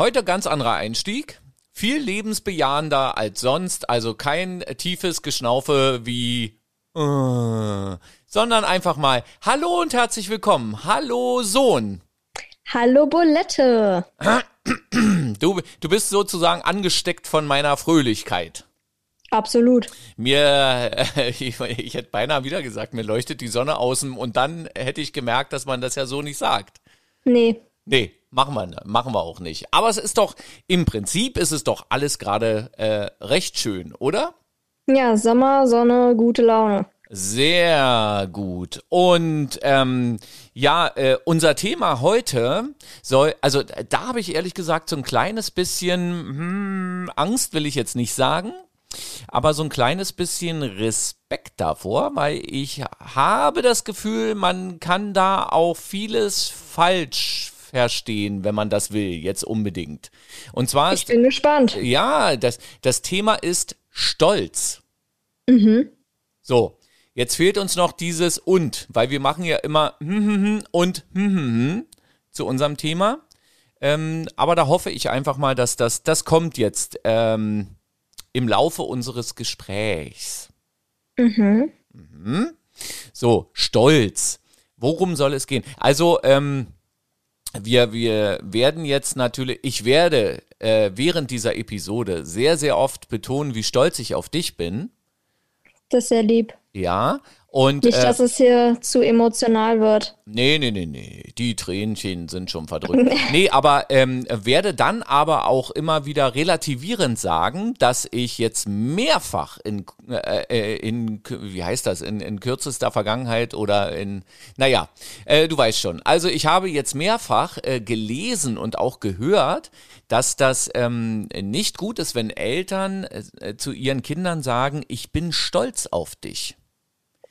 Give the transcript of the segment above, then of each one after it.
heute ganz anderer Einstieg. Viel lebensbejahender als sonst, also kein tiefes Geschnaufe wie äh, sondern einfach mal Hallo und herzlich willkommen. Hallo Sohn. Hallo Bolette. Du, du bist sozusagen angesteckt von meiner Fröhlichkeit. Absolut. Mir, äh, ich, ich hätte beinahe wieder gesagt, mir leuchtet die Sonne außen und dann hätte ich gemerkt, dass man das ja so nicht sagt. Nee. Nee, machen wir, machen wir auch nicht. Aber es ist doch, im Prinzip ist es doch alles gerade äh, recht schön, oder? Ja, Sommer, Sonne, gute Laune. Sehr gut. Und ähm, ja, äh, unser Thema heute soll, also da habe ich ehrlich gesagt so ein kleines bisschen hm, Angst, will ich jetzt nicht sagen, aber so ein kleines bisschen Respekt davor, weil ich habe das Gefühl, man kann da auch vieles falsch verstehen, wenn man das will, jetzt unbedingt. Und zwar Ich bin gespannt. ja, das, das Thema ist Stolz. Mhm. So, jetzt fehlt uns noch dieses und, weil wir machen ja immer hm, hm, hm und zu unserem Thema. Ähm, aber da hoffe ich einfach mal, dass das, das kommt jetzt ähm, im Laufe unseres Gesprächs. Mhm. So, Stolz. Worum soll es gehen? Also, ähm, wir, wir werden jetzt natürlich, ich werde äh, während dieser Episode sehr, sehr oft betonen, wie stolz ich auf dich bin. Das ist sehr lieb. Ja. Und Nicht, äh, dass es hier zu emotional wird. Nee, nee, nee, nee. Die Tränchen sind schon verdrückt. nee, aber ähm, werde dann aber auch immer wieder relativierend sagen, dass ich jetzt mehrfach in, äh, äh, in wie heißt das, in, in kürzester Vergangenheit oder in, naja, äh, du weißt schon. Also ich habe jetzt mehrfach äh, gelesen und auch gehört, dass das ähm, nicht gut ist, wenn Eltern äh, zu ihren Kindern sagen, ich bin stolz auf dich.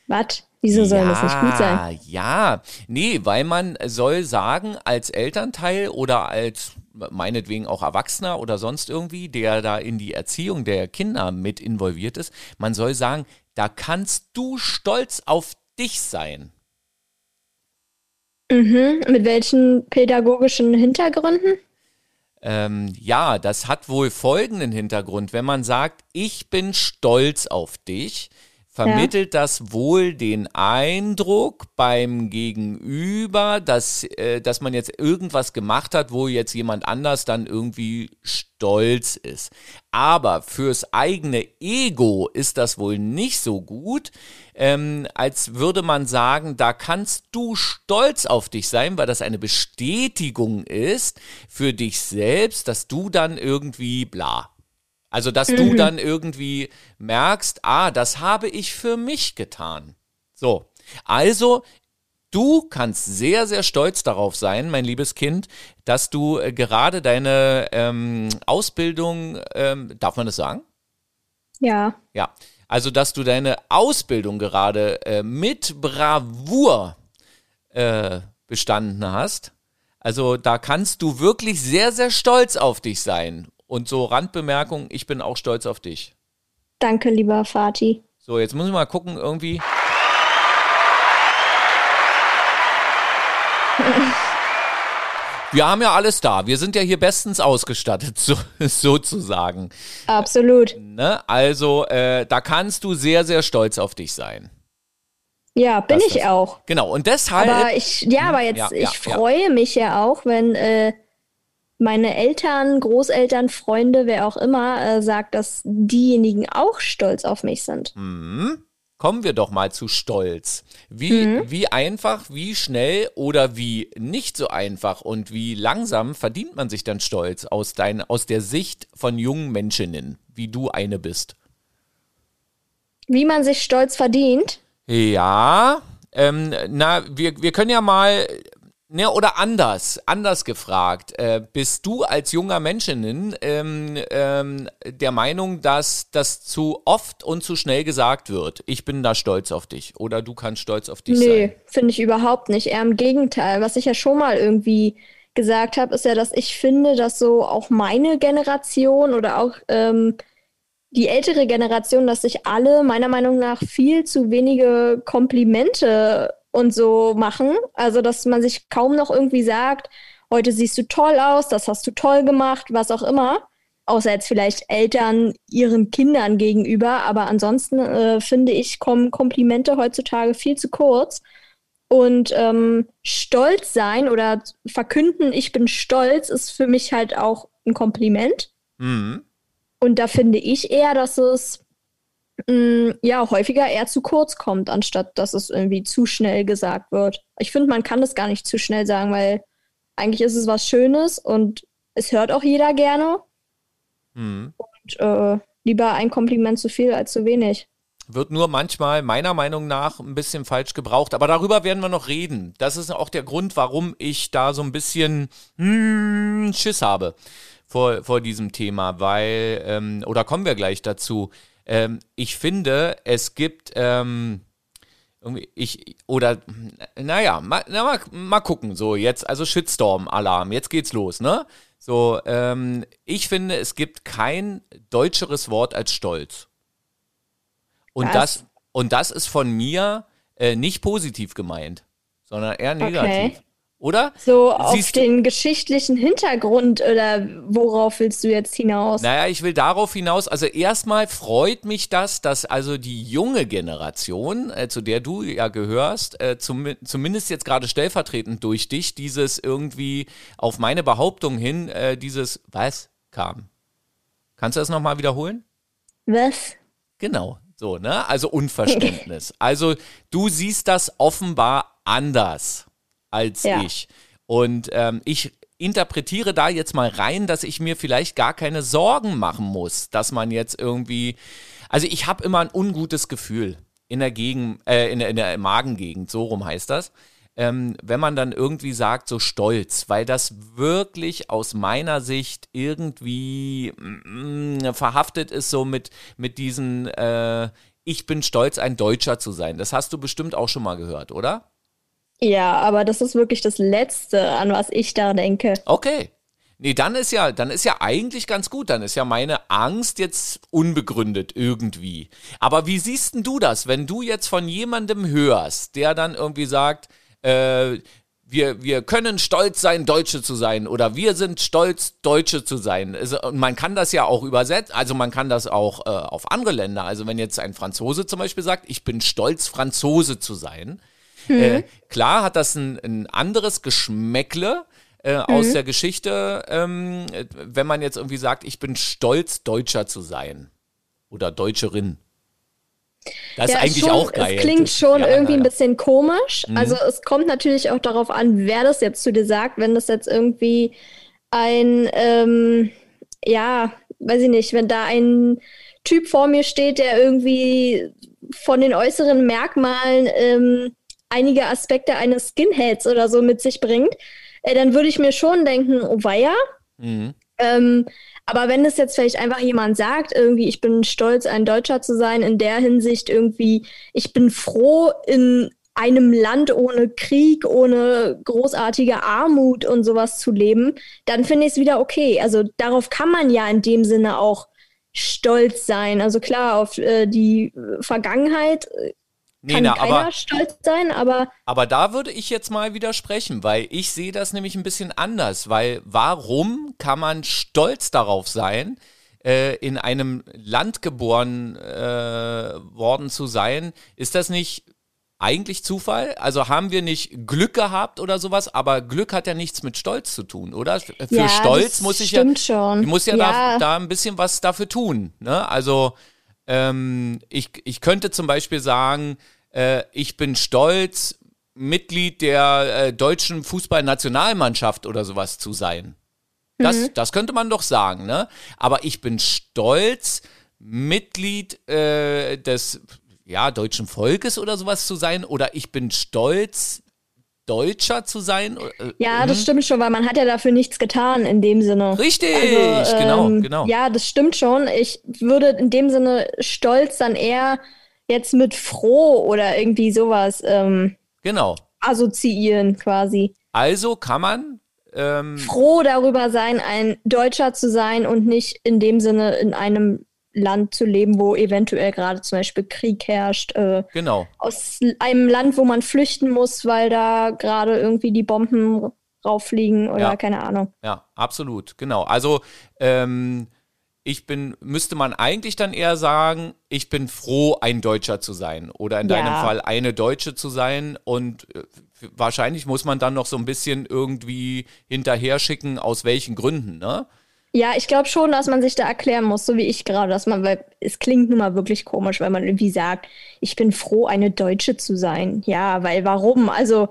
Was? Wieso soll das nicht gut sein? Ja, nee, weil man soll sagen, als Elternteil oder als meinetwegen auch Erwachsener oder sonst irgendwie, der da in die Erziehung der Kinder mit involviert ist, man soll sagen, da kannst du stolz auf dich sein. Mhm. Mit welchen pädagogischen Hintergründen? Ähm, ja, das hat wohl folgenden Hintergrund. Wenn man sagt, ich bin stolz auf dich, vermittelt das wohl den Eindruck beim Gegenüber, dass, äh, dass man jetzt irgendwas gemacht hat, wo jetzt jemand anders dann irgendwie stolz ist. Aber fürs eigene Ego ist das wohl nicht so gut, ähm, als würde man sagen, da kannst du stolz auf dich sein, weil das eine Bestätigung ist für dich selbst, dass du dann irgendwie bla. Also, dass du dann irgendwie merkst, ah, das habe ich für mich getan. So, also du kannst sehr, sehr stolz darauf sein, mein liebes Kind, dass du äh, gerade deine ähm, Ausbildung, ähm, darf man das sagen? Ja. Ja, also dass du deine Ausbildung gerade äh, mit Bravour äh, bestanden hast. Also da kannst du wirklich sehr, sehr stolz auf dich sein. Und so Randbemerkung, ich bin auch stolz auf dich. Danke, lieber Vati. So, jetzt muss ich mal gucken, irgendwie. Wir haben ja alles da. Wir sind ja hier bestens ausgestattet, so, sozusagen. Absolut. Ne? Also, äh, da kannst du sehr, sehr stolz auf dich sein. Ja, bin Das ich ist- auch. Genau, und deshalb. Aber ich, ja, aber jetzt, Ja, ja, ich ja. freue mich ja auch, wenn äh, meine Eltern, Großeltern, Freunde, wer auch immer, äh, sagt, dass diejenigen auch stolz auf mich sind. Hm. Kommen wir doch mal zu Stolz. Wie, wie einfach, wie schnell oder wie nicht so einfach und wie langsam verdient man sich dann Stolz aus, dein, aus der Sicht von jungen Menschinnen, wie du eine bist? Wie man sich stolz verdient. Ja, ähm, na, wir, wir können ja mal, ne, oder anders, anders gefragt. Äh, bist du als junger Menschenin ähm, ähm, der Meinung, dass das zu oft und zu schnell gesagt wird? Ich bin da stolz auf dich oder du kannst stolz auf dich Nee, sein? finde ich überhaupt nicht. Eher im Gegenteil. Was ich ja schon mal irgendwie gesagt habe, ist ja, dass ich finde, dass so auch meine Generation oder auch ähm, die ältere Generation, dass sich alle meiner Meinung nach viel zu wenige Komplimente und so machen. Also, dass man sich kaum noch irgendwie sagt, heute siehst du toll aus, das hast du toll gemacht, was auch immer. Außer jetzt vielleicht Eltern ihren Kindern gegenüber. Aber ansonsten äh, finde ich, kommen Komplimente heutzutage viel zu kurz. Und ähm, stolz sein oder verkünden, ich bin stolz, ist für mich halt auch ein Kompliment. Mhm. Und da finde ich eher, dass es mh, mm, ja häufiger eher zu kurz kommt, anstatt dass es irgendwie zu schnell gesagt wird. Ich finde, man kann das gar nicht zu schnell sagen, weil eigentlich ist es was Schönes und es hört auch jeder gerne. Mhm. Und äh, lieber ein Kompliment zu viel als zu wenig wird nur manchmal meiner Meinung nach ein bisschen falsch gebraucht. Aber darüber werden wir noch reden. Das ist auch der Grund, warum ich da so ein bisschen hmm, Schiss habe vor, vor diesem Thema, weil, ähm, oder kommen wir gleich dazu. Ähm, ich finde, es gibt, ähm, irgendwie, ich, oder, naja, mal, na, mal, mal gucken, so jetzt, also Shitstorm-Alarm, jetzt geht's los, ne? So, ähm, ich finde, es gibt kein deutscheres Wort als Stolz. Und das, und das ist von mir äh, nicht positiv gemeint, sondern eher negativ. Okay. Oder? So Siehst auf du? den geschichtlichen Hintergrund oder worauf willst du jetzt hinaus? Naja, ich will darauf hinaus. Also erstmal freut mich das, dass also die junge Generation, äh, zu der du ja gehörst, äh, zum, zumindest jetzt gerade stellvertretend durch dich, dieses irgendwie auf meine Behauptung hin, äh, dieses was kam. Kannst du das nochmal wiederholen? Was? Genau, so, ne? Also Unverständnis. also du siehst das offenbar anders als ja. ich. Und ähm, ich interpretiere da jetzt mal rein, dass ich mir vielleicht gar keine Sorgen machen muss, dass man jetzt irgendwie. Also ich habe immer ein ungutes Gefühl in der Gegend, äh, in, der, in der Magengegend, so rum heißt das ähm, wenn man dann irgendwie sagt, so stolz, weil das wirklich aus meiner Sicht irgendwie mm, verhaftet ist, so mit, mit diesen, äh, ich bin stolz, ein Deutscher zu sein. Das hast du bestimmt auch schon mal gehört, oder? Ja, aber das ist wirklich das Letzte, an was ich da denke. Okay. Nee, dann ist ja, dann ist ja eigentlich ganz gut. Dann ist ja meine Angst jetzt unbegründet irgendwie. Aber wie siehst denn du das, wenn du jetzt von jemandem hörst, der dann irgendwie sagt, äh, wir, wir können stolz sein, Deutsche zu sein oder wir sind stolz, Deutsche zu sein. Also, und man kann das ja auch übersetzen, also man kann das auch äh, auf andere Länder. Also wenn jetzt ein Franzose zum Beispiel sagt, ich bin stolz, Franzose zu sein. Mhm. Äh, klar hat das ein, ein anderes Geschmäckle. Äh, mhm. aus der Geschichte, ähm, wenn man jetzt irgendwie sagt, ich bin stolz, Deutscher zu sein oder Deutscherin. Das ja, ist eigentlich schon, auch geil. Es klingt schon ja, irgendwie ja. ein bisschen komisch. Mhm. Also es kommt natürlich auch darauf an, wer das jetzt zu dir sagt. Wenn das jetzt irgendwie ein, ähm, ja, weiß ich nicht, wenn da ein Typ vor mir steht, der irgendwie von den äußeren Merkmalen ähm, einige Aspekte eines Skinheads oder so mit sich bringt, äh, dann würde ich mir schon denken, oh weia. Mhm. Ähm, aber wenn es jetzt vielleicht einfach jemand sagt, irgendwie, ich bin stolz, ein Deutscher zu sein, in der Hinsicht irgendwie, ich bin froh, in einem Land ohne Krieg, ohne großartige Armut und sowas zu leben, dann finde ich es wieder okay. Also darauf kann man ja in dem Sinne auch stolz sein. Also klar, auf äh, die Vergangenheit äh, kann keiner aber, stolz sein, aber. Aber da würde ich jetzt mal widersprechen, weil ich sehe das nämlich ein bisschen anders, weil warum kann man stolz darauf sein, äh, in einem Land geboren äh, worden zu sein? Ist das nicht eigentlich Zufall? Also haben wir nicht Glück gehabt oder sowas, aber Glück hat ja nichts mit Stolz zu tun, oder? Für ja, Stolz muss ich ja, schon. ich muss ja, ja. Da, da ein bisschen was dafür tun. Ne? Also ähm, ich, ich könnte zum Beispiel sagen, äh, ich bin stolz, Mitglied der äh, deutschen Fußballnationalmannschaft oder sowas zu sein. Das, mhm. das könnte man doch sagen, ne? Aber ich bin stolz, Mitglied äh, des ja, deutschen Volkes oder sowas zu sein. Oder ich bin stolz, Deutscher zu sein. Äh, ja, das mhm. stimmt schon, weil man hat ja dafür nichts getan in dem Sinne. Richtig, also, genau, ähm, genau. Ja, das stimmt schon. Ich würde in dem Sinne stolz dann eher jetzt mit froh oder irgendwie sowas ähm, genau. assoziieren quasi. Also kann man ähm, froh darüber sein, ein Deutscher zu sein und nicht in dem Sinne in einem Land zu leben, wo eventuell gerade zum Beispiel Krieg herrscht. Äh, genau. Aus einem Land, wo man flüchten muss, weil da gerade irgendwie die Bomben rauffliegen oder Ja. keine Ahnung. Ja, absolut, genau. Also ähm, ich bin, müsste man eigentlich dann eher sagen, ich bin froh, ein Deutscher zu sein oder in Ja. deinem Fall eine Deutsche zu sein und äh, wahrscheinlich muss man dann noch so ein bisschen irgendwie hinterher schicken, aus welchen Gründen, ne? Ja, ich glaube schon, dass man sich da erklären muss, so wie ich gerade, dass man, weil es klingt nun mal wirklich komisch, wenn man irgendwie sagt, ich bin froh, eine Deutsche zu sein. Ja, weil warum? Also,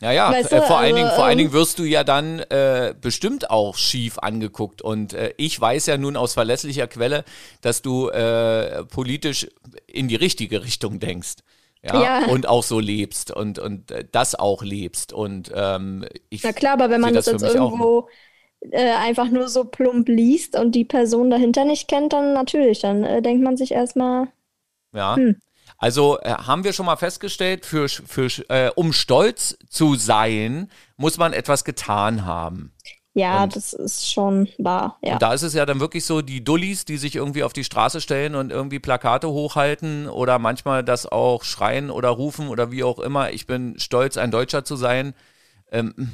Ja, ja, Weißt äh, du, vor, allen also, Dingen, vor allen ähm, Dingen wirst du ja dann äh, bestimmt auch schief angeguckt. Und äh, ich weiß ja nun aus verlässlicher Quelle, dass du äh, politisch in die richtige Richtung denkst. Ja, Ja. und auch so lebst und, und äh, das auch lebst. Und ähm, ich na klar, aber wenn man das, für jetzt mich auch- irgendwo äh, einfach nur so plump liest und die Person dahinter nicht kennt, dann natürlich, dann äh, denkt man sich erstmal, Ja. Hm. Also äh, haben wir schon mal festgestellt, für, für, äh, um stolz zu sein, muss man etwas getan haben. ja, Und- das ist schon wahr, ja. Und da ist es ja dann wirklich so, die Dullis, die sich irgendwie auf die Straße stellen und irgendwie Plakate hochhalten oder manchmal das auch schreien oder rufen oder wie auch immer, ich bin stolz, ein Deutscher zu sein. Ähm, äh,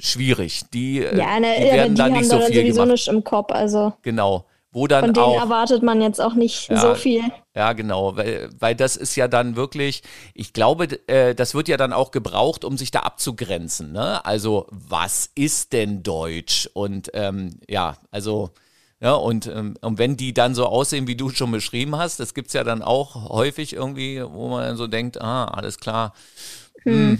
schwierig. Die, äh, Ja, ne, die werden die da haben nicht so dann viel sowieso gemacht. im Kopf, also Genau. Wo dann von denen auch. erwartet man jetzt auch nicht Ja. so viel. Ja, genau, weil, weil das ist ja dann wirklich, ich glaube, äh, das wird ja dann auch gebraucht, um sich da abzugrenzen. Ne? Also, was ist denn Deutsch? Und ähm, ja, also, ja, und, ähm, und wenn die dann so aussehen, wie du schon beschrieben hast, das gibt's ja dann auch häufig irgendwie, wo man dann so denkt, ah, alles klar. Hm.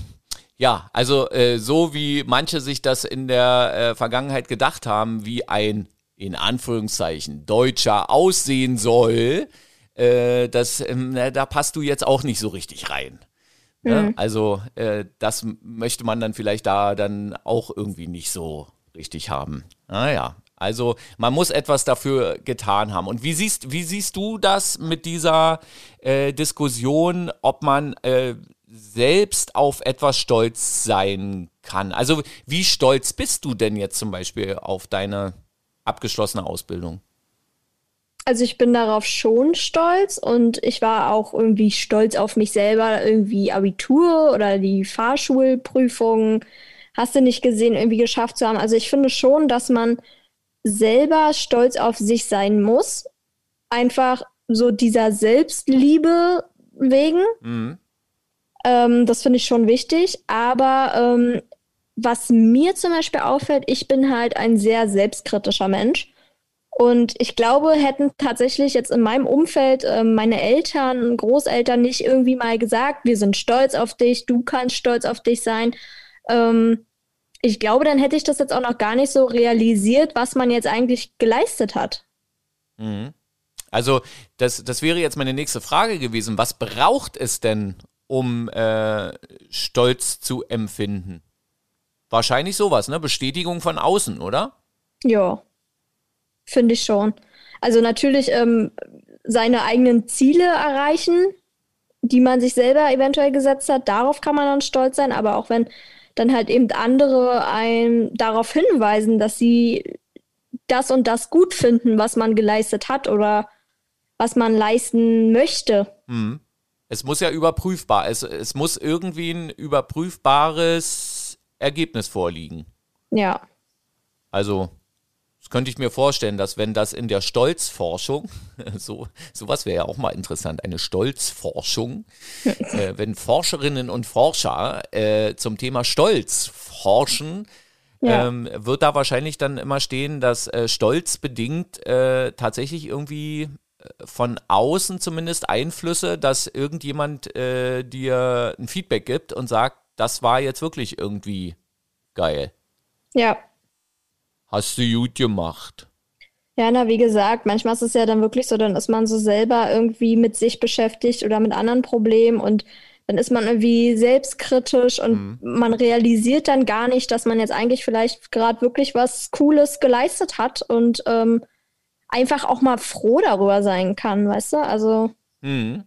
Ja, also äh, so wie manche sich das in der äh, Vergangenheit gedacht haben, wie ein in Anführungszeichen Deutscher aussehen soll, äh, das, ähm, na, da passt du jetzt auch nicht so richtig rein. Ne? Also äh, das möchte man dann vielleicht da dann auch irgendwie nicht so richtig haben. Naja, also man muss etwas dafür getan haben. Und wie siehst, wie siehst du das mit dieser äh, Diskussion, ob man äh, selbst auf etwas stolz sein kann? Also wie stolz bist du denn jetzt zum Beispiel auf deine abgeschlossene Ausbildung? Also ich bin darauf schon stolz und ich war auch irgendwie stolz auf mich selber, irgendwie Abitur oder die Fahrschulprüfung, hast du nicht gesehen, irgendwie geschafft zu haben. Also ich finde schon, dass man selber stolz auf sich sein muss. Einfach so dieser Selbstliebe wegen. Mhm. Ähm, das finde ich schon wichtig. Aber ähm, was mir zum Beispiel auffällt, ich bin halt ein sehr selbstkritischer Mensch. Und ich glaube, hätten tatsächlich jetzt in meinem Umfeld ähm, meine Eltern, Großeltern nicht irgendwie mal gesagt, wir sind stolz auf dich, du kannst stolz auf dich sein. Ähm, ich glaube, dann hätte ich das jetzt auch noch gar nicht so realisiert, was man jetzt eigentlich geleistet hat. Mhm. Also das, das wäre jetzt meine nächste Frage gewesen. Was braucht es denn, um äh, Stolz zu empfinden? Wahrscheinlich sowas, ne? Bestätigung von außen, oder? Ja, finde ich schon. Also natürlich ähm, seine eigenen Ziele erreichen, die man sich selber eventuell gesetzt hat, darauf kann man dann stolz sein, aber auch wenn dann halt eben andere einen darauf hinweisen, dass sie das und das gut finden, was man geleistet hat oder was man leisten möchte. Mhm. Es muss ja überprüfbar, es, es muss irgendwie ein überprüfbares Ergebnis vorliegen. Ja. Also, das könnte ich mir vorstellen, dass wenn das in der Stolzforschung, so sowas wäre ja auch mal interessant, eine Stolzforschung, äh, wenn Forscherinnen und Forscher äh, zum Thema Stolz forschen, Ja. ähm, wird da wahrscheinlich dann immer stehen, dass äh, Stolz bedingt äh, tatsächlich irgendwie von außen zumindest Einflüsse, dass irgendjemand äh, dir ein Feedback gibt und sagt, das war jetzt wirklich irgendwie geil. Ja. Hast du gut gemacht. Ja, na, wie gesagt, manchmal ist es ja dann wirklich so, dann ist man so selber irgendwie mit sich beschäftigt oder mit anderen Problemen und dann ist man irgendwie selbstkritisch und man realisiert dann gar nicht, dass man jetzt eigentlich vielleicht gerade wirklich was Cooles geleistet hat und ähm, einfach auch mal froh darüber sein kann, weißt du? Also Mhm.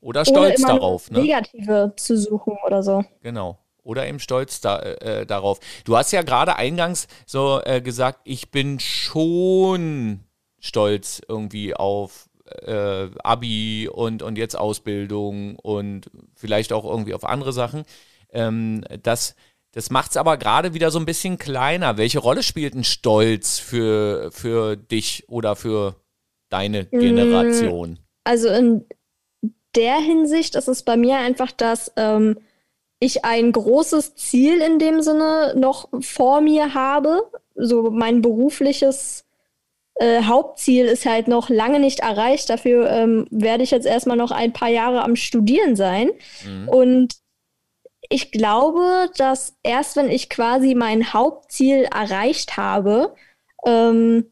Oder stolz darauf, ne? Negative zu suchen oder so. Genau. Oder eben stolz da, äh, darauf. Du hast ja gerade eingangs so äh, gesagt, ich bin schon stolz irgendwie auf äh, Abi und, und jetzt Ausbildung und vielleicht auch irgendwie auf andere Sachen. Ähm, das, das macht es aber gerade wieder so ein bisschen kleiner. Welche Rolle spielt ein Stolz für, für dich oder für deine mm, Generation? Also in der Hinsicht ist es bei mir einfach, dass ähm, ich ein großes Ziel in dem Sinne noch vor mir habe. So mein berufliches äh, Hauptziel ist halt noch lange nicht erreicht. Dafür ähm, werde ich jetzt erstmal noch ein paar Jahre am Studieren sein. Mhm. Und ich glaube, dass erst wenn ich quasi mein Hauptziel erreicht habe, ähm,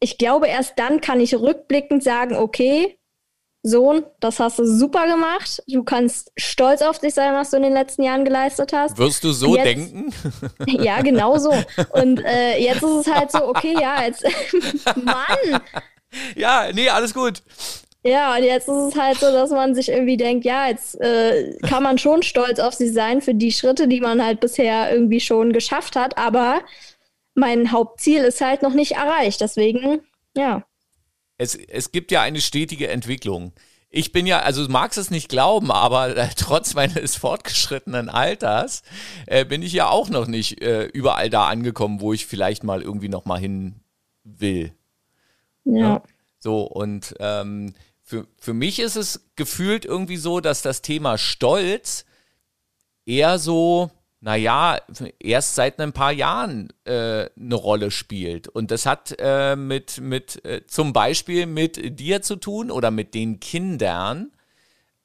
ich glaube, erst dann kann ich rückblickend sagen, okay, Sohn, das hast du super gemacht. Du kannst stolz auf dich sein, was du in den letzten Jahren geleistet hast. Wirst du so jetzt, denken? Ja, genau so. Und äh, jetzt ist es halt so, okay, ja, jetzt, Mann. Ja, nee, alles gut. Ja, und jetzt ist es halt so, dass man sich irgendwie denkt, ja, jetzt äh, kann man schon stolz auf sich sein für die Schritte, die man halt bisher irgendwie schon geschafft hat, aber mein Hauptziel ist halt noch nicht erreicht. Deswegen, ja. Es, es gibt ja eine stetige Entwicklung. Ich bin ja, also du magst es nicht glauben, aber äh, trotz meines fortgeschrittenen Alters äh, bin ich ja auch noch nicht äh, überall da angekommen, wo ich vielleicht mal irgendwie noch mal hin will. Ja. ja? So, und ähm, für, für mich ist es gefühlt irgendwie so, dass das Thema Stolz eher so, naja, erst seit ein paar Jahren äh, eine Rolle spielt. Und das hat äh, mit, mit äh, zum Beispiel mit dir zu tun oder mit den Kindern,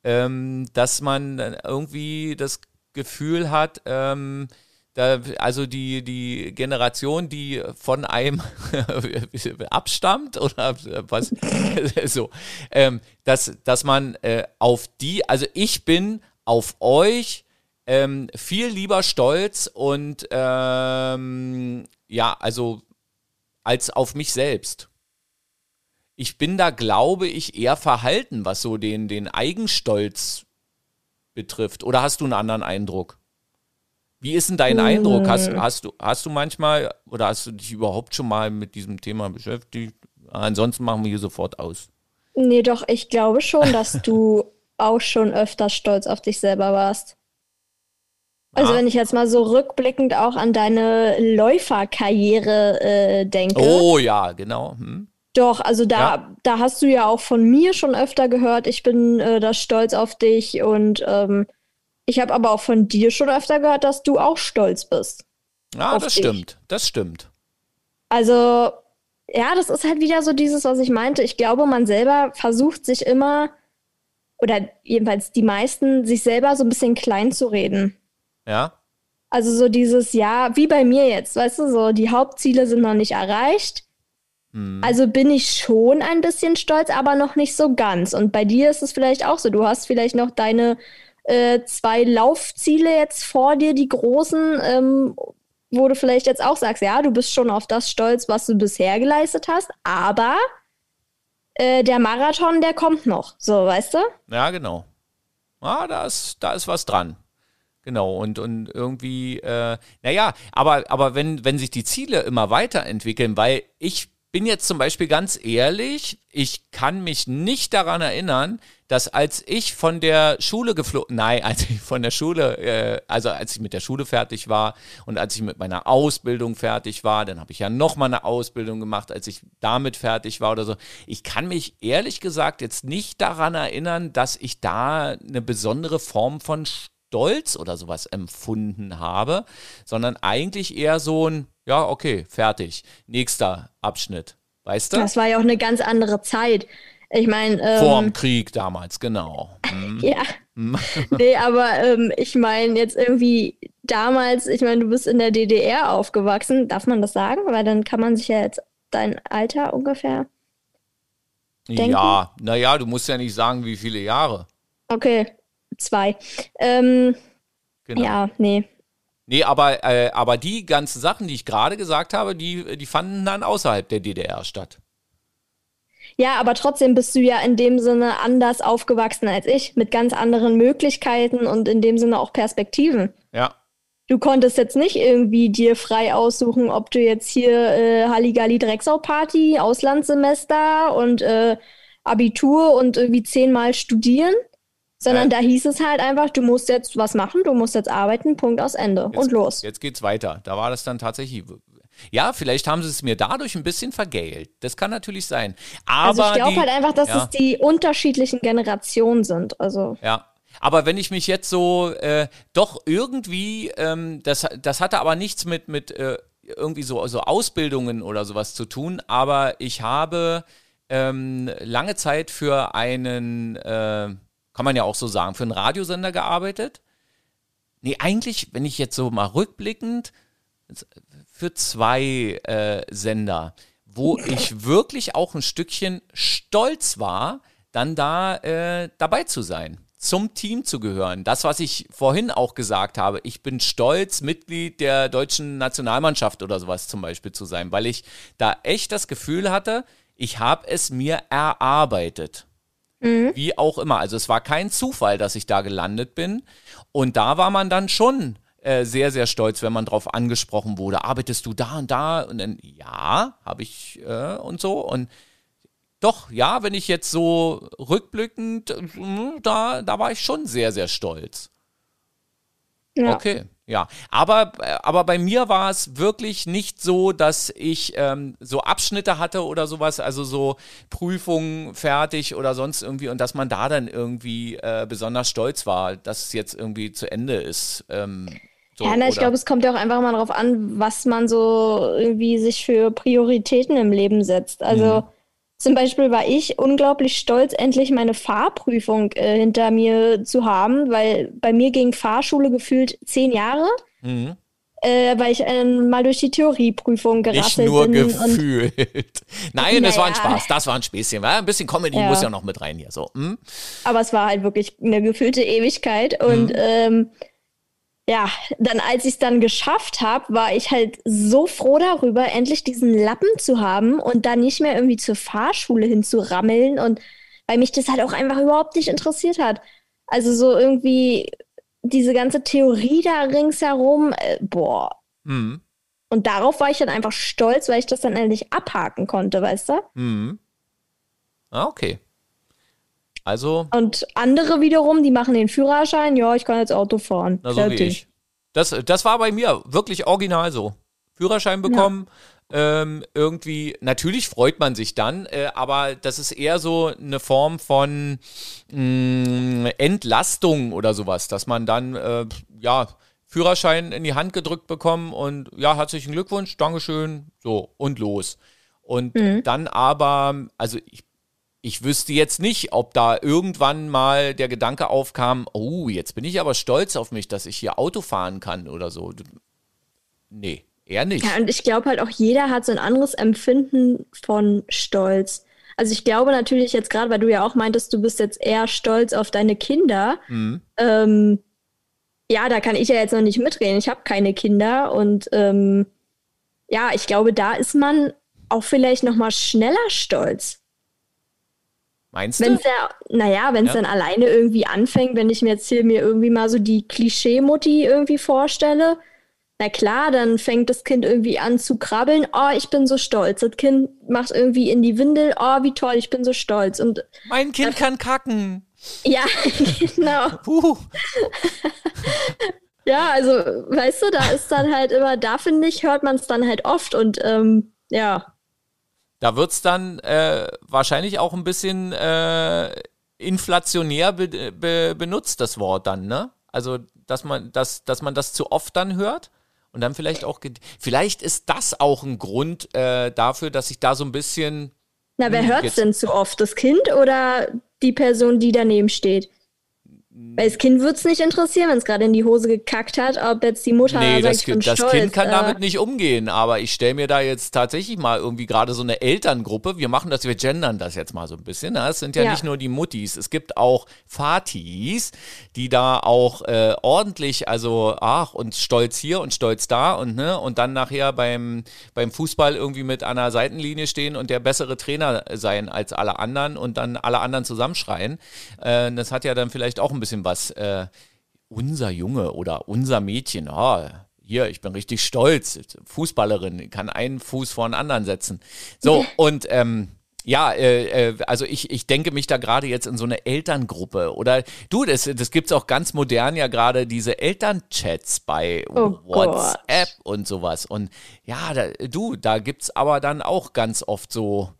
ähm, dass man irgendwie das Gefühl hat, ähm, da, also die, die Generation, die von einem abstammt oder was, so, ähm, dass, dass man äh, auf die, also ich bin auf euch ähm, viel lieber stolz und ähm, ja, also als auf mich selbst. Ich bin da, glaube ich, eher verhalten, was so den, den Eigenstolz betrifft. Oder hast du einen anderen Eindruck? Wie ist denn dein Eindruck? Hast, hm. hast, du, hast du manchmal oder hast du dich überhaupt schon mal mit diesem Thema beschäftigt? Ansonsten machen wir hier sofort aus. Nee, doch, ich glaube schon, dass du auch schon öfter stolz auf dich selber warst. Also wenn ich jetzt mal so rückblickend auch an deine Läuferkarriere äh, denke. Oh ja, genau. Hm. Doch, also da, ja. da hast du ja auch von mir schon öfter gehört, ich bin äh, da stolz auf dich und ähm, ich habe aber auch von dir schon öfter gehört, dass du auch stolz bist. Ja, das dich. stimmt. Das stimmt. Also, ja, das ist halt wieder so dieses, was ich meinte. Ich glaube, man selber versucht sich immer, oder jedenfalls die meisten, sich selber so ein bisschen klein zu reden. Ja. Also so dieses, ja, wie bei mir jetzt, weißt du, so die Hauptziele sind noch nicht erreicht. Hm. Also bin ich schon ein bisschen stolz, aber noch nicht so ganz. Und bei dir ist es vielleicht auch so. Du hast vielleicht noch deine äh, zwei Laufziele jetzt vor dir, die großen, ähm, wo du vielleicht jetzt auch sagst, ja, du bist schon auf das stolz, was du bisher geleistet hast, aber äh, der Marathon, der kommt noch, so, weißt du? Ja, genau. Ah, da ist, da ist was dran. Genau, und, und irgendwie, äh, naja, aber, aber wenn, wenn sich die Ziele immer weiterentwickeln, weil ich bin jetzt zum Beispiel ganz ehrlich, ich kann mich nicht daran erinnern, dass als ich von der Schule geflogen, nein, als ich von der Schule, äh, also als ich mit der Schule fertig war und als ich mit meiner Ausbildung fertig war, dann habe ich ja noch mal eine Ausbildung gemacht, als ich damit fertig war oder so. Ich kann mich ehrlich gesagt jetzt nicht daran erinnern, dass ich da eine besondere Form von Stolz oder sowas empfunden habe, sondern eigentlich eher so ein, ja, okay, fertig. Nächster Abschnitt. Weißt du? Das war ja auch eine ganz andere Zeit. Ich meine. Ähm, Vor dem Krieg damals, genau. Mhm. ja. Mhm. nee, aber ähm, ich meine jetzt irgendwie damals, ich meine, du bist in der DDR aufgewachsen. Darf man das sagen? Weil dann kann man sich ja jetzt dein Alter ungefähr. Denken. Ja, naja, du musst ja nicht sagen, wie viele Jahre. Okay, zwei. Ähm, genau. Ja, nee. Nee, aber, äh, aber die ganzen Sachen, die ich gerade gesagt habe, die, die fanden dann außerhalb der DDR statt. Ja, aber trotzdem bist du ja in dem Sinne anders aufgewachsen als ich, mit ganz anderen Möglichkeiten und in dem Sinne auch Perspektiven. Ja. Du konntest jetzt nicht irgendwie dir frei aussuchen, ob du jetzt hier äh, Halligalli Drecksau Party, Auslandssemester und äh, Abitur und irgendwie zehnmal studieren Sondern da hieß es halt einfach, du musst jetzt was machen, du musst jetzt arbeiten, Punkt aus Ende jetzt, und los. Jetzt geht's weiter. Da war das dann tatsächlich. Ja, vielleicht haben sie es mir dadurch ein bisschen vergällt. Das kann natürlich sein. Aber also ich glaube halt einfach, dass ja. es die unterschiedlichen Generationen sind. Also ja, aber wenn ich mich jetzt so äh, doch irgendwie, ähm, das, das hatte aber nichts mit, mit äh, irgendwie so, so Ausbildungen oder sowas zu tun, aber ich habe ähm, lange Zeit für einen, äh, kann man ja auch so sagen, für einen Radiosender gearbeitet. Nee, eigentlich, wenn ich jetzt so mal rückblickend, für zwei äh, Sender, wo ich wirklich auch ein Stückchen stolz war, dann da äh, dabei zu sein zum Team zu gehören. Das, was ich vorhin auch gesagt habe. Ich bin stolz, Mitglied der deutschen Nationalmannschaft oder sowas zum Beispiel zu sein, weil ich da echt das Gefühl hatte, ich habe es mir erarbeitet. Mhm. Wie auch immer. Also es war kein Zufall, dass ich da gelandet bin. Und da war man dann schon äh, sehr, sehr stolz, wenn man darauf angesprochen wurde. Arbeitest du da und da? Und dann, ja, habe ich äh, und so. Und doch, ja, wenn ich jetzt so rückblickend, hm, da, da war ich schon sehr, sehr stolz. Ja. Okay, ja. Aber, aber bei mir war es wirklich nicht so, dass ich ähm, so Abschnitte hatte oder sowas, also so Prüfungen fertig oder sonst irgendwie und dass man da dann irgendwie äh, besonders stolz war, dass es jetzt irgendwie zu Ende ist. Ähm, so, ja, na, ich glaube, es kommt ja auch einfach mal darauf an, was man so irgendwie sich für Prioritäten im Leben setzt. Also. Mhm zum Beispiel war ich unglaublich stolz, endlich meine Fahrprüfung äh, hinter mir zu haben, weil bei mir ging Fahrschule gefühlt zehn Jahre. Mhm. Äh, weil ich äh, mal durch die Theorieprüfung gerasselt Nicht nur bin. gefühlt. Nein, das war ein Spaß, das war ein Späßchen. Ein bisschen Comedy ja. muss ja noch mit rein hier. So. Hm? Aber es war halt wirklich eine gefühlte Ewigkeit. Und mhm. ähm, ja, dann als ich es dann geschafft habe, war ich halt so froh darüber, endlich diesen Lappen zu haben und dann nicht mehr irgendwie zur Fahrschule hinzurammeln und weil mich das halt auch einfach überhaupt nicht interessiert hat. Also so irgendwie diese ganze Theorie da ringsherum, äh, boah. Mhm. Und darauf war ich dann einfach stolz, weil ich das dann endlich abhaken konnte, weißt du? Mhm. Ah, okay. Also. Und andere wiederum, die machen den Führerschein, ja, ich kann jetzt Auto fahren. Na, so ich. Das, das war bei mir wirklich original so. Führerschein bekommen, ja. ähm, irgendwie, natürlich freut man sich dann, äh, aber das ist eher so eine Form von mh, mm, Entlastung oder sowas, dass man dann, äh, ja, Führerschein in die Hand gedrückt bekommen und ja, herzlichen Glückwunsch, Dankeschön, so und los. Und mhm. dann aber, also ich ich wüsste jetzt nicht, ob da irgendwann mal der Gedanke aufkam, oh, jetzt bin ich aber stolz auf mich, dass ich hier Auto fahren kann oder so. Nee, eher nicht. Ja, und ich glaube halt auch, jeder hat so ein anderes Empfinden von Stolz. Also ich glaube natürlich jetzt gerade, weil du ja auch meintest, du bist jetzt eher stolz auf deine Kinder. Mhm. Ähm, ja, da kann ich ja jetzt noch nicht mitreden. Ich habe keine Kinder und ähm, ja, ich glaube, da ist man auch vielleicht noch mal schneller stolz. Meinst du? Wenn's ja, naja, wenn es ja. dann alleine irgendwie anfängt, wenn ich mir jetzt hier mir irgendwie mal so die Klischee-Mutti irgendwie vorstelle, na klar, dann fängt das Kind irgendwie an zu krabbeln. Oh, ich bin so stolz. Das Kind macht irgendwie in die Windel. Oh, wie toll, ich bin so stolz. Und mein Kind das, kann kacken. Ja, genau. Puh. ja, also, weißt du, da ist dann halt immer, da finde ich, hört man es dann halt oft und ähm, ja. Da wird es dann äh, wahrscheinlich auch ein bisschen äh, inflationär be be benutzt, das Wort dann, ne? Also, dass man, dass, dass man das zu oft dann hört und dann vielleicht auch, vielleicht ist das auch ein Grund äh, dafür, dass ich da so ein bisschen. Na, wer hört es denn zu oft? Das Kind oder die Person, die daneben steht? Weil das Kind wird es nicht interessieren, wenn es gerade in die Hose gekackt hat, ob jetzt die Mutter nee, sagt, das, kind, das Kind kann äh, damit nicht umgehen, aber ich stelle mir da jetzt tatsächlich mal irgendwie gerade so eine Elterngruppe, wir machen das, wir gendern das jetzt mal so ein bisschen, ne? es sind ja, ja, nicht nur die Muttis, es gibt auch Fatis, die da auch äh, ordentlich, also ach und stolz hier und stolz da und ne und dann nachher beim, beim Fußball irgendwie mit einer Seitenlinie stehen und der bessere Trainer sein als alle anderen und dann alle anderen zusammenschreien. Äh, das hat ja dann vielleicht auch ein bisschen bisschen was, äh, unser Junge oder unser Mädchen, oh, hier, ich bin richtig stolz, Fußballerin, kann einen Fuß vor den anderen setzen. So, und ähm, ja, äh, äh, also ich, ich denke mich da gerade jetzt in so eine Elterngruppe oder du, das, das gibt es auch ganz modern ja gerade diese Elternchats bei oh WhatsApp Gott. und sowas. Und ja, da, du, da gibt es aber dann auch ganz oft so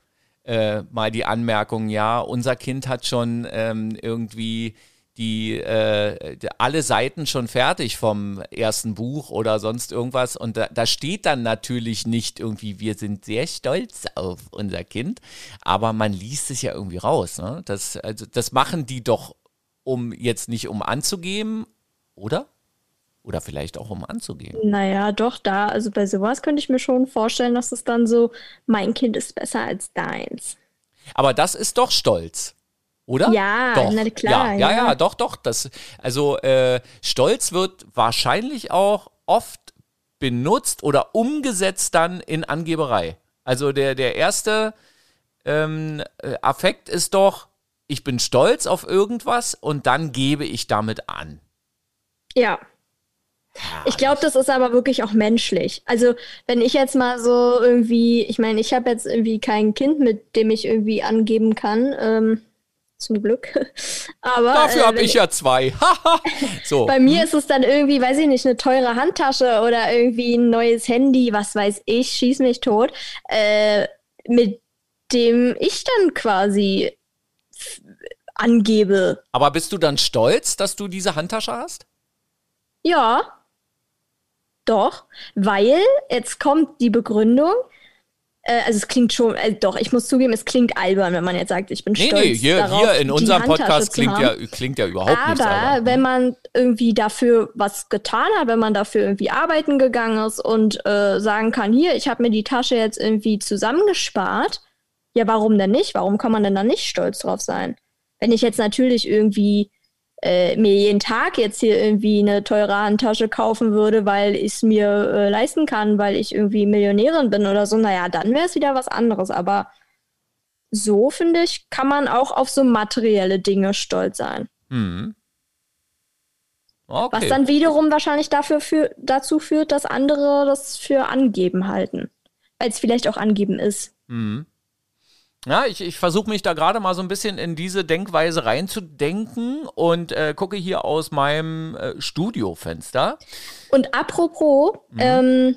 äh, mal die Anmerkung, ja, unser Kind hat schon ähm, irgendwie die äh, alle Seiten schon fertig vom ersten Buch oder sonst irgendwas. Und da, da, steht dann natürlich nicht irgendwie, wir sind sehr stolz auf unser Kind, aber man liest es ja irgendwie raus. Ne? Das, also, das machen die doch, um jetzt nicht um anzugeben, oder? Oder vielleicht auch um anzugeben. Naja, doch, da, also bei sowas könnte ich mir schon vorstellen, dass es dann so, mein Kind ist besser als deins. Aber das ist doch Stolz. Oder? Ja, doch. na klar. Ja, ja, ja, ja doch, doch. Das, also äh, Stolz wird wahrscheinlich auch oft benutzt oder umgesetzt dann in Angeberei. Also der, der erste ähm, äh, Affekt ist doch, ich bin stolz auf irgendwas und dann gebe ich damit an. Ja. Ich glaube, das ist aber wirklich auch menschlich. Also, wenn ich jetzt mal so irgendwie, ich meine, ich habe jetzt irgendwie kein Kind, mit dem ich irgendwie angeben kann. Ähm, zum Glück. Aber dafür äh, habe ich ja zwei. so. Bei mir ist es dann irgendwie, weiß ich nicht, eine teure Handtasche oder irgendwie ein neues Handy, was weiß ich, schieß mich tot, äh, mit dem ich dann quasi angebe. Aber bist du dann stolz, dass du diese Handtasche hast? Ja. Doch, weil jetzt kommt die Begründung, also es klingt schon, äh, doch, ich muss zugeben, es klingt albern, wenn man jetzt sagt, ich bin nee, stolz. Nee, hier, darauf, hier in unserem Podcast klingt ja, klingt ja überhaupt Aber nichts Aber wenn man irgendwie dafür was getan hat, wenn man dafür irgendwie arbeiten gegangen ist und äh, sagen kann, hier, ich habe mir die Tasche jetzt irgendwie zusammengespart, ja, warum denn nicht? Warum kann man denn da nicht stolz drauf sein? Wenn ich jetzt natürlich irgendwie äh, mir jeden Tag jetzt hier irgendwie eine teure Handtasche kaufen würde, weil ich es mir äh, leisten kann, weil ich irgendwie Millionärin bin oder so, naja, dann wäre es wieder was anderes. Aber so, finde ich, kann man auch auf so materielle Dinge stolz sein. Mhm. Okay. Was dann wiederum wahrscheinlich dafür für, dazu führt, dass andere das für angeben halten. Weil es vielleicht auch angeben ist. Mhm. Ja, ich, ich versuche mich da gerade mal so ein bisschen in diese Denkweise reinzudenken und äh, gucke hier aus meinem äh, Studiofenster. Und apropos, mhm. ähm,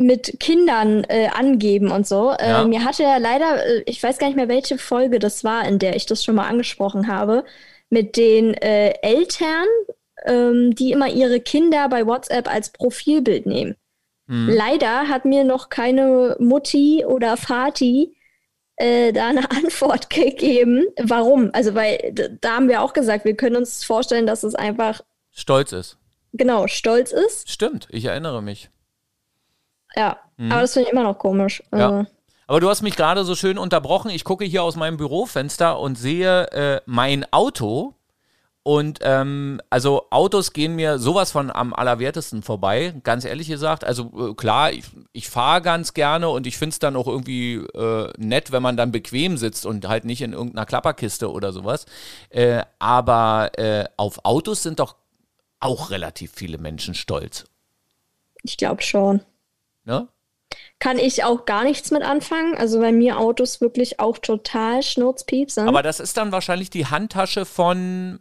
mit Kindern äh, angeben und so. Äh, ja. Mir hatte ja leider, äh, ich weiß gar nicht mehr, welche Folge das war, in der ich das schon mal angesprochen habe, mit den äh, Eltern, ähm, die immer ihre Kinder bei WhatsApp als Profilbild nehmen. Mhm. Leider hat mir noch keine Mutti oder Vati äh, da eine Antwort gegeben. Warum? Also, weil da haben wir auch gesagt, wir können uns vorstellen, dass es einfach stolz ist. Genau, stolz ist. Stimmt, ich erinnere mich. Ja, mhm. aber das finde ich immer noch komisch. Ja. Also. Aber du hast mich gerade so schön unterbrochen. Ich gucke hier aus meinem Bürofenster und sehe äh, mein Auto und ähm, also Autos gehen mir sowas von am allerwertesten vorbei, ganz ehrlich gesagt. Also äh, klar, ich, ich fahre ganz gerne und ich finde es dann auch irgendwie äh, nett, wenn man dann bequem sitzt und halt nicht in irgendeiner Klapperkiste oder sowas. Äh, aber äh, auf Autos sind doch auch relativ viele Menschen stolz. Ich glaube schon. Ne? Kann ich auch gar nichts mit anfangen. Also bei mir Autos wirklich auch total Schnurzpieps sind. Aber das ist dann wahrscheinlich die Handtasche von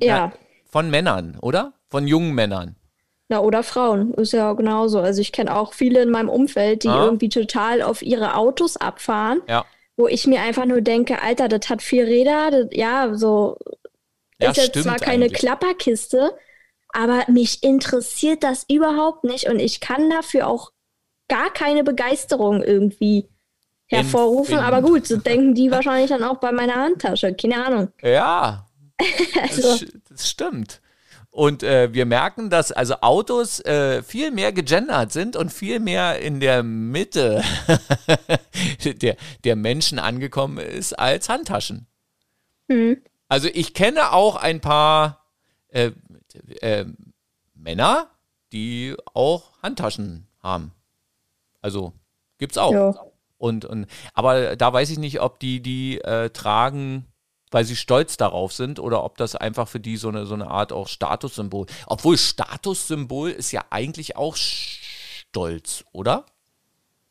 ja. Na, von Männern, oder? Von jungen Männern. Na, oder Frauen. Ist ja genauso. Also ich kenne auch viele in meinem Umfeld, die ah. irgendwie total auf ihre Autos abfahren. Ja. Wo ich mir einfach nur denke, Alter, das hat vier Räder, das, ja, so ja, ist jetzt zwar keine eigentlich. Klapperkiste, aber mich interessiert das überhaupt nicht und ich kann dafür auch gar keine Begeisterung irgendwie hervorrufen. In, in, aber gut, so denken die wahrscheinlich dann auch bei meiner Handtasche. Keine Ahnung. Ja, also. das, das stimmt. Und äh, wir merken, dass also Autos äh, viel mehr gegendert sind und viel mehr in der Mitte der, der Menschen angekommen ist als Handtaschen. Mhm. Also ich kenne auch ein paar äh, äh Männer, die auch Handtaschen haben. Also gibt's auch. Ja. Und, und aber da weiß ich nicht, ob die die äh, tragen weil sie stolz darauf sind oder ob das einfach für die so eine, so eine Art auch Statussymbol. Obwohl Statussymbol ist ja eigentlich auch stolz, oder?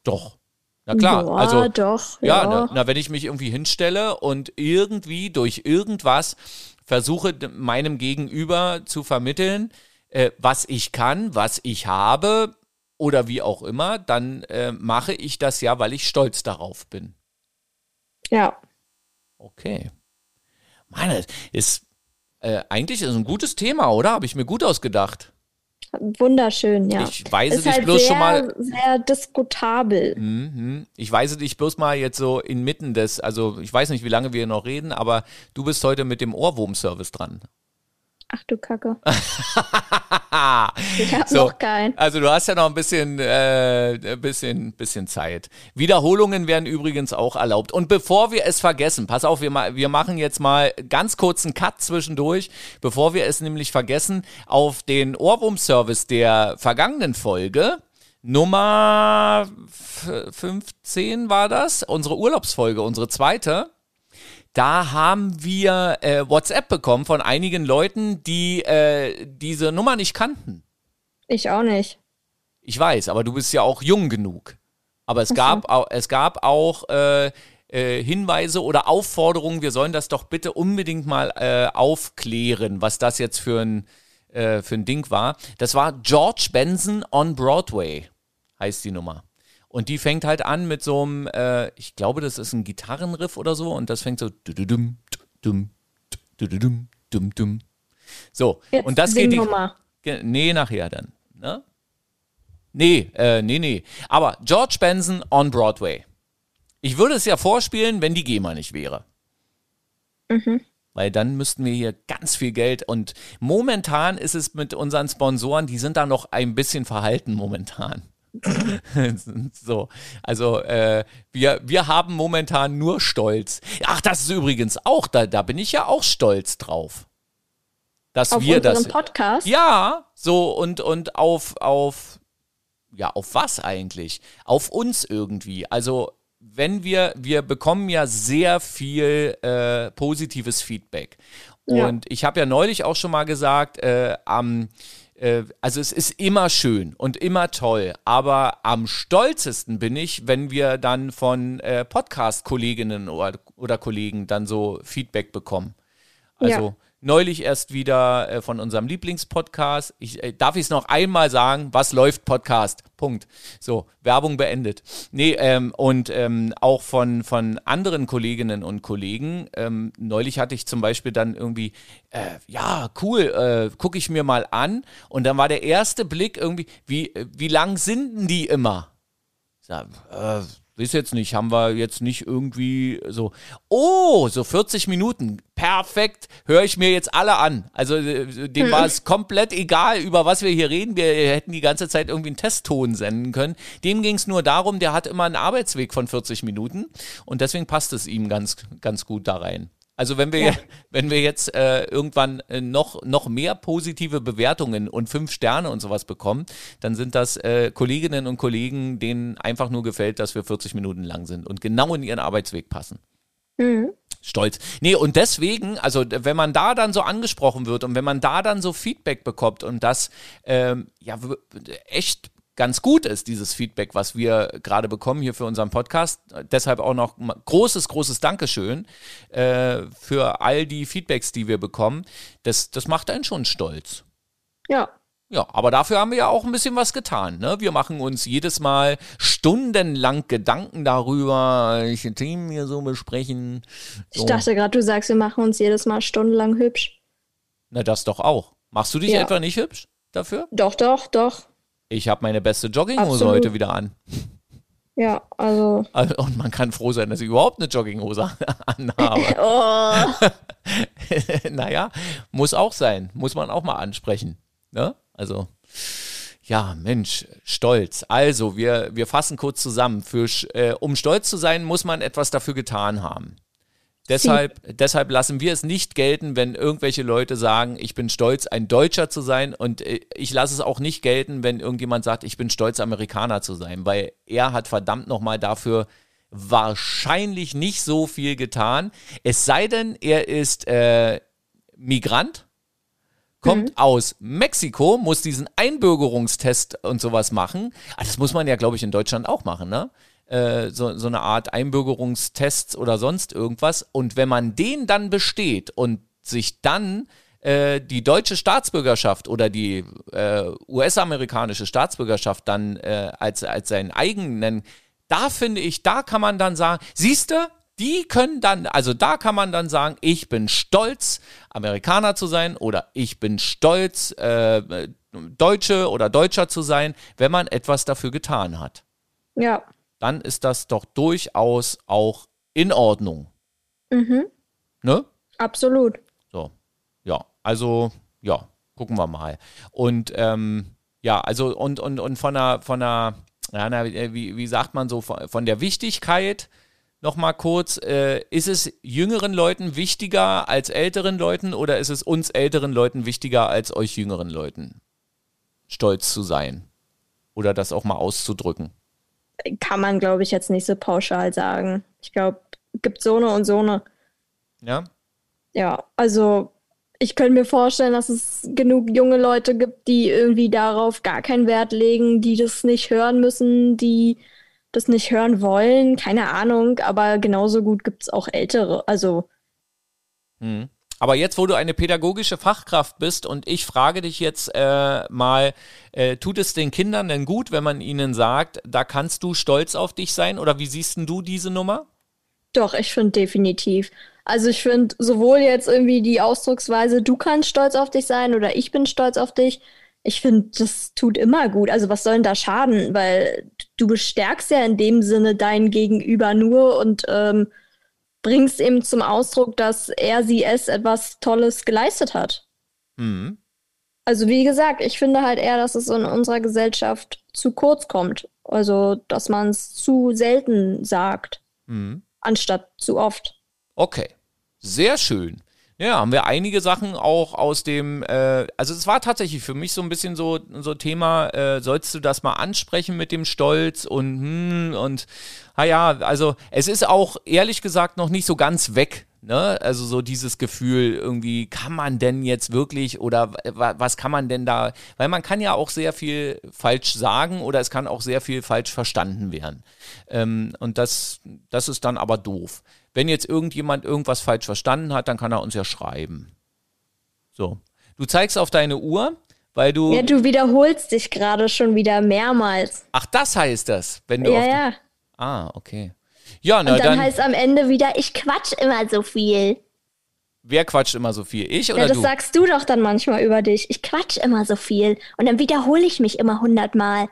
Doch. Na klar, ja, also doch. ja, Ja, na, na, wenn ich mich irgendwie hinstelle und irgendwie durch irgendwas versuche, meinem Gegenüber zu vermitteln, äh, was ich kann, was ich habe oder wie auch immer, dann äh, mache ich das ja, weil ich stolz darauf bin. ja. Okay. Meine, ist äh, eigentlich ist ein gutes Thema, oder? Habe ich mir gut ausgedacht. Wunderschön, ja. Ich weise ist dich halt bloß sehr, schon mal. sehr diskutabel. Mhm. Ich weise dich bloß mal jetzt so inmitten des, also ich weiß nicht, wie lange wir noch reden, aber du bist heute mit dem Ohrwurm-Service dran. Ach du Kacke. Ich habe So. noch keinen. Also du hast ja noch ein bisschen, äh, bisschen, bisschen Zeit. Wiederholungen werden übrigens auch erlaubt. Und bevor wir es vergessen, pass auf, wir, ma wir machen jetzt mal ganz kurzen Cut zwischendurch, bevor wir es nämlich vergessen, auf den Ohrwurm-Service der vergangenen Folge. Nummer f- 15 war das, unsere Urlaubsfolge, unsere zweite. Da haben wir äh, WhatsApp bekommen von einigen Leuten, die äh, diese Nummer nicht kannten. Ich auch nicht. Ich weiß, aber du bist ja auch jung genug. Aber es gab, au- es gab auch äh, äh, Hinweise oder Aufforderungen, wir sollen das doch bitte unbedingt mal äh, aufklären, was das jetzt für ein, äh, für ein Ding war. Das war George Benson on Broadway, heißt die Nummer. Und die fängt halt an mit so einem, äh, ich glaube, das ist ein Gitarrenriff oder so, und das fängt so. So, Jetzt und das geht die, mal. Nee, nachher dann. Ne? Nee, äh, nee, nee. Aber George Benson on Broadway. Ich würde es ja vorspielen, wenn die GEMA nicht wäre. Weil dann müssten wir hier ganz viel Geld und momentan ist es mit unseren Sponsoren, die sind da noch ein bisschen verhalten momentan. so, also äh, wir, wir haben momentan nur Stolz. Ach, das ist übrigens auch, da, da bin ich ja auch stolz drauf. Dass Auf wir das. Podcast. Ja, so und, und auf, auf, ja, auf was eigentlich? Auf uns irgendwie. Also, wenn wir, wir bekommen ja sehr viel äh, positives Feedback. Ja. Und ich habe ja neulich auch schon mal gesagt, äh, am, also es ist immer schön und immer toll, aber am stolzesten bin ich, wenn wir dann von äh, Podcast-Kolleginnen oder, oder Kollegen dann so Feedback bekommen. Also Ja. Neulich erst wieder äh, von unserem Lieblingspodcast. Ich, äh, darf ich es noch einmal sagen? Was läuft Podcast? Punkt. So, Werbung beendet. Nee, ähm, und ähm, auch von, von anderen Kolleginnen und Kollegen. Ähm, neulich hatte ich zum Beispiel dann irgendwie, äh, ja, cool, äh, gucke ich mir mal an. Und dann war der erste Blick irgendwie, wie, äh, wie lang sind denn die immer? Sag, äh, weiß jetzt nicht, haben wir jetzt nicht irgendwie so, oh, so 40 Minuten, perfekt, höre ich mir jetzt alle an. Also äh, dem war es komplett egal, über was wir hier reden. Wir hätten die ganze Zeit irgendwie einen Testton senden können. Dem ging es nur darum, der hat immer einen Arbeitsweg von 40 Minuten und deswegen passt es ihm ganz, ganz gut da rein. Also wenn wir, Ja. wenn wir jetzt äh, irgendwann äh, noch, noch mehr positive Bewertungen und fünf Sterne und sowas bekommen, dann sind das äh, Kolleginnen und Kollegen, denen einfach nur gefällt, dass wir 40 Minuten lang sind und genau in ihren Arbeitsweg passen. Mhm. Stolz. Nee, und deswegen, also wenn man da dann so angesprochen wird und wenn man da dann so Feedback bekommt und das ähm, ja echt ganz gut ist, dieses Feedback, was wir gerade bekommen hier für unseren Podcast. Deshalb auch noch großes, großes Dankeschön äh, für all die Feedbacks, die wir bekommen. Das, das macht einen schon stolz. Ja. Ja, aber dafür haben wir ja auch ein bisschen was getan. Ne? Wir machen uns jedes Mal stundenlang Gedanken darüber, welche Themen wir so besprechen. Ich So. dachte gerade, du sagst, wir machen uns jedes Mal stundenlang hübsch. Na, das doch auch. Machst du dich Ja. etwa nicht hübsch dafür? Doch, doch, doch. Ich habe meine beste Jogginghose Absolut. heute wieder an. Ja, also. Also, Und man kann froh sein, dass ich überhaupt eine Jogginghose anhabe. Oh, naja, muss auch sein. Muss man auch mal ansprechen. Ne? Also, ja, Mensch, stolz. Also, wir, wir fassen kurz zusammen. Für, äh, um stolz zu sein, muss man etwas dafür getan haben. Deshalb, deshalb lassen wir es nicht gelten, wenn irgendwelche Leute sagen, ich bin stolz, ein Deutscher zu sein. Und äh, ich lasse es auch nicht gelten, wenn irgendjemand sagt, ich bin stolz, Amerikaner zu sein, weil er hat verdammt nochmal dafür wahrscheinlich nicht so viel getan. Es sei denn, er ist äh, Migrant, kommt aus Mexiko, muss diesen Einbürgerungstest und sowas machen. Ah, das muss man ja, glaube ich, in Deutschland auch machen, ne? Äh, so, so eine Art Einbürgerungstests oder sonst irgendwas. Und wenn man den dann besteht und sich dann äh, die deutsche Staatsbürgerschaft oder die äh, US-amerikanische Staatsbürgerschaft dann äh, als, als seinen eigenen, da finde ich, da kann man dann sagen, siehst du, die können dann, also da kann man dann sagen, ich bin stolz, Amerikaner zu sein oder ich bin stolz, äh, Deutsche oder Deutscher zu sein, wenn man etwas dafür getan hat. Ja. Dann ist das doch durchaus auch in Ordnung. Mhm. Ne? Absolut. So. Ja, also, ja, gucken wir mal. Und ähm, ja, also und, und, und von der, von der, ja, na, wie, wie sagt man so, von, von der Wichtigkeit nochmal kurz, äh, ist es jüngeren Leuten wichtiger als älteren Leuten oder ist es uns älteren Leuten wichtiger als euch jüngeren Leuten? Stolz zu sein oder das auch mal auszudrücken? Kann man, glaube ich, jetzt nicht so pauschal sagen. Ich glaube, gibt so eine und so eine. Ja? Ja, also ich könnte mir vorstellen, dass es genug junge Leute gibt, die irgendwie darauf gar keinen Wert legen, die das nicht hören müssen, die das nicht hören wollen, keine Ahnung, aber genauso gut gibt es auch ältere. Also. Hm. Aber jetzt, wo du eine pädagogische Fachkraft bist und ich frage dich jetzt äh, mal, äh, tut es den Kindern denn gut, wenn man ihnen sagt, da kannst du stolz auf dich sein? Oder wie siehst du diese Nummer? Doch, ich finde definitiv. Also ich finde sowohl jetzt irgendwie die Ausdrucksweise, du kannst stolz auf dich sein oder ich bin stolz auf dich, ich finde, das tut immer gut. Also was soll denn da schaden? Weil du bestärkst ja in dem Sinne dein Gegenüber nur und ähm, bringst eben zum Ausdruck, dass er, sie, es etwas Tolles geleistet hat. Mhm. Also wie gesagt, ich finde halt eher, dass es in unserer Gesellschaft zu kurz kommt. Also, dass man es zu selten sagt, mhm. anstatt zu oft. Okay, sehr schön. Ja, haben wir einige Sachen auch aus dem, äh, also es war tatsächlich für mich so ein bisschen so, so Thema, äh, sollst du das mal ansprechen mit dem Stolz und hm, und naja, also es ist auch ehrlich gesagt noch nicht so ganz weg. Ne? Also so dieses Gefühl, irgendwie kann man denn jetzt wirklich oder was kann man denn da, weil man kann ja auch sehr viel falsch sagen oder es kann auch sehr viel falsch verstanden werden. Ähm, und das, das ist dann aber doof. Wenn jetzt irgendjemand irgendwas falsch verstanden hat, dann kann er uns ja schreiben. So. Du zeigst auf deine Uhr, weil du. Ja, du wiederholst dich gerade schon wieder mehrmals. Ach, das heißt das, wenn du. Ja, ja. Ah, okay. Ja, na Und dann, dann. heißt am Ende wieder, ich quatsch immer so viel. Wer quatscht immer so viel? Ich oder ja, das du? sagst du doch dann manchmal über dich. Ich quatsch immer so viel. Und dann wiederhole ich mich immer hundertmal.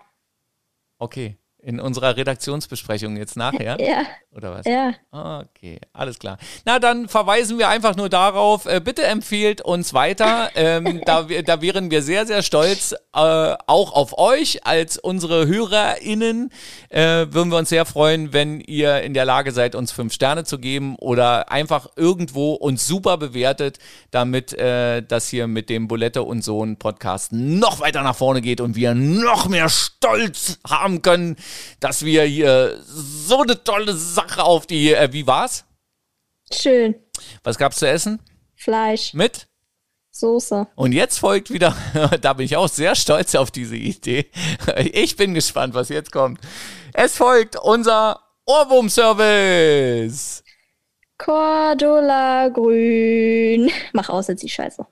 Okay. In unserer Redaktionsbesprechung jetzt nachher? Ja. Oder was? Ja. Okay, alles klar. Na, dann verweisen wir einfach nur darauf, äh, bitte empfehlt uns weiter. ähm, da, da wären wir sehr, sehr stolz, äh, auch auf euch als unsere HörerInnen. Äh, würden wir uns sehr freuen, wenn ihr in der Lage seid, uns fünf Sterne zu geben oder einfach irgendwo uns super bewertet, damit äh, das hier mit dem Bulette und Sohn Podcast noch weiter nach vorne geht und wir noch mehr Stolz haben können dass wir hier so eine tolle Sache auf die. Äh, wie war's? Schön. Was gab's zu essen? Fleisch. Mit? Soße. Und jetzt folgt wieder, da bin ich auch sehr stolz auf diese Idee. Ich bin gespannt, was jetzt kommt. Es folgt unser Ohrwurm-Service. Cordula Grün. Mach aus jetzt die Scheiße.